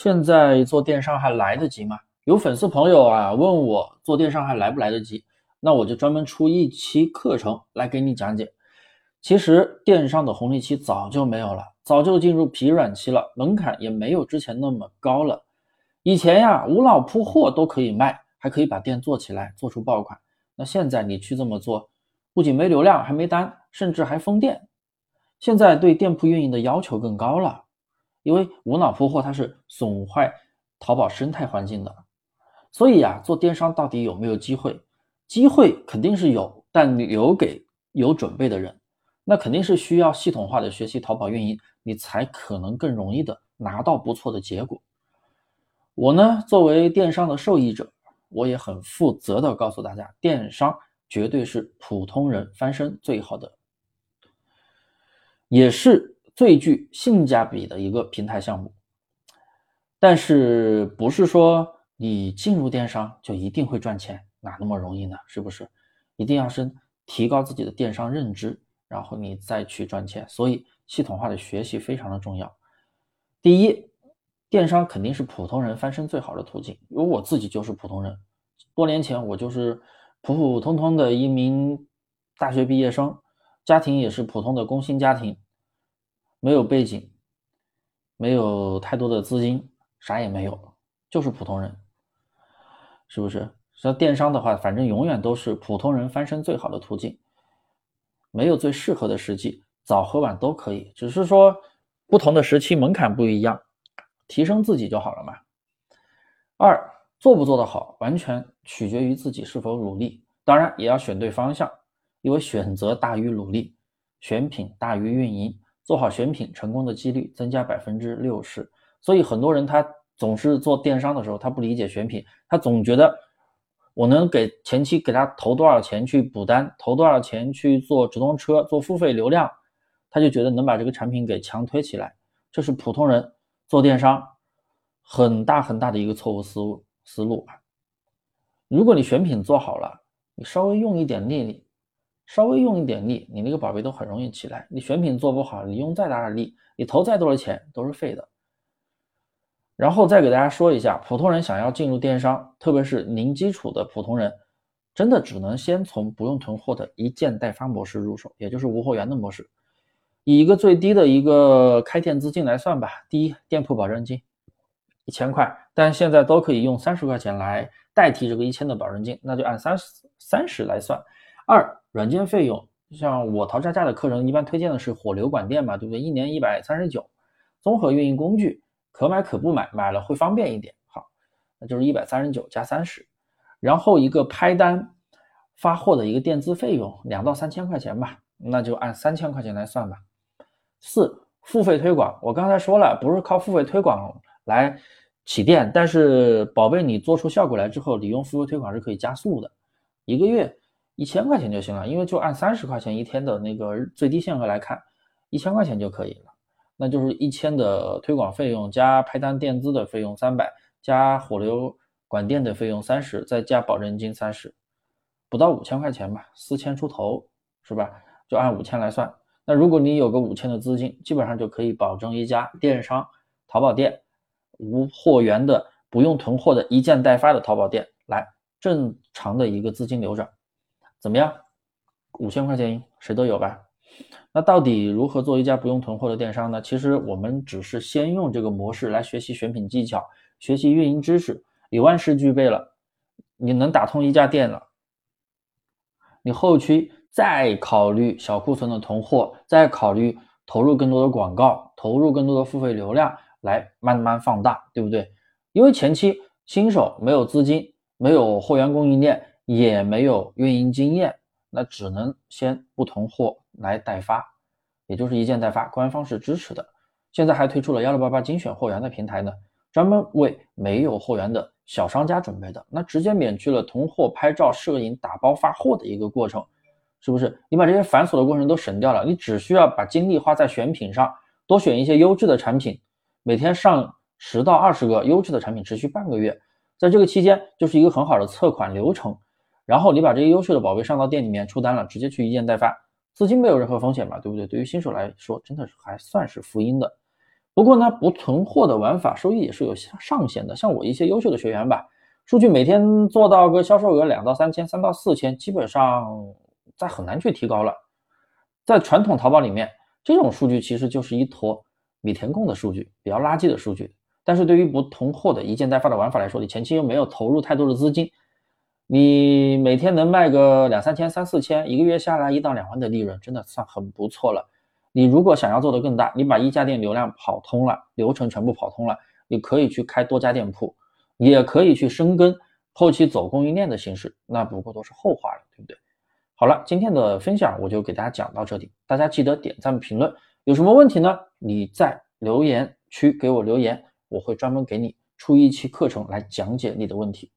现在做电商还来得及吗？有粉丝朋友啊问我做电商还来不来得及？那我就专门出一期课程来给你讲解。其实电商的红利期早就没有了，早就进入疲软期了，门槛也没有之前那么高了。以前呀，无脑铺货都可以卖，还可以把店做起来，做出爆款。那现在你去这么做，不仅没流量，还没单，甚至还封店。现在对店铺运营的要求更高了，因为无脑铺货它是损坏淘宝生态环境的。所以呀，做电商到底有没有机会？机会肯定是有，但留给有准备的人。那肯定是需要系统化的学习淘宝运营，你才可能更容易的拿到不错的结果。我呢，作为电商的受益者，我也很负责的告诉大家，电商绝对是普通人翻身最好的，也是最具性价比的一个平台项目。但是不是说你进入电商就一定会赚钱？哪那么容易呢？是不是？一定要是提高自己的电商认知。然后你再去赚钱，所以系统化的学习非常的重要。第一，电商肯定是普通人翻身最好的途径，因为我自己就是普通人，多年前我就是普普通通的一名大学毕业生，家庭也是普通的工薪家庭，没有背景，没有太多的资金，啥也没有，就是普通人，是不是？像电商的话，反正永远都是普通人翻身最好的途径。没有最适合的时机，早和晚都可以，只是说不同的时期门槛不一样，提升自己就好了嘛。二做不做得好，完全取决于自己是否努力，当然也要选对方向，因为选择大于努力，选品大于运营，做好选品，成功的几率增加百分之六十。所以很多人他总是做电商的时候，他不理解选品，他总觉得。我能给前期给他投多少钱去补单，投多少钱去做直通车、做付费流量，他就觉得能把这个产品给强推起来。这是普通人做电商很大很大的一个错误思路思路。如果你选品做好了，你稍微用一点力，稍微用一点力，你那个宝贝都很容易起来。你选品做不好，你用再大的力，你投再多的钱都是废的。然后再给大家说一下，普通人想要进入电商，特别是零基础的普通人，真的只能先从不用囤货的一件代发模式入手，也就是无货源的模式。以一个最低的一个开店资金来算吧，第一，店铺保证金一千块，但现在都可以用三十块钱来代替这个一千的保证金，那就按三十三十来算。二，软件费用，像我淘差价的课程一般推荐的是火流管店嘛，对不对？一年一百三十九，综合运营工具。可买可不买，买了会方便一点。好，那就是一百三十九加三十，然后一个拍单发货的一个垫资费用两到三千块钱吧，那就按三千块钱来算吧。四付费推广，我刚才说了，不是靠付费推广来起店，但是宝贝你做出效果来之后，你用付费推广是可以加速的，一个月一千块钱就行了，因为就按三十块钱一天的那个最低限额来看，一千块钱就可以了。那就是一千的推广费用加拍单垫资的费用三百，加火流管店的费用三十，再加保证金三十，不到五千块钱吧，四千出头是吧？就按五千来算。那如果你有个五千的资金，基本上就可以保证一家电商淘宝店无货源的、不用囤货的一件代发的淘宝店来正常的一个资金流转，怎么样？五千块钱谁都有吧？那到底如何做一家不用囤货的电商呢？其实我们只是先用这个模式来学习选品技巧，学习运营知识，你万事俱备了，你能打通一家店了，你后期再考虑小库存的囤货，再考虑投入更多的广告，投入更多的付费流量来慢慢放大，对不对？因为前期新手没有资金，没有货源供应链，也没有运营经验，那只能先不囤货。来代发，也就是一件代发，官方是支持的。现在还推出了幺六八八精选货源的平台呢，专门为没有货源的小商家准备的。那直接免去了囤货、拍照、摄影、打包、发货的一个过程，是不是？你把这些繁琐的过程都省掉了，你只需要把精力花在选品上，多选一些优质的产品，每天上十到二十个优质的产品，持续半个月，在这个期间就是一个很好的测款流程。然后你把这些优秀的宝贝上到店里面出单了，直接去一件代发。资金没有任何风险嘛，对不对？对于新手来说，真的是还算是福音的。不过呢，不囤货的玩法收益也是有上限的。像我一些优秀的学员吧，数据每天做到个销售额两到三千、三到四千，基本上再很难去提高了。在传统淘宝里面，这种数据其实就是一坨米填空的数据，比较垃圾的数据。但是对于不囤货的一件代发的玩法来说，你前期又没有投入太多的资金，你每天能卖个两三千、三四千，一个月下来一到两万的利润，真的算很不错了。你如果想要做得更大，你把一家店流量跑通了，流程全部跑通了，你可以去开多家店铺，也可以去深耕后期走供应链的形式，那不过都是后话了，对不对？好了，今天的分享我就给大家讲到这里，大家记得点赞评论，有什么问题呢？你在留言区给我留言。我会专门给你出一期课程来讲解你的问题。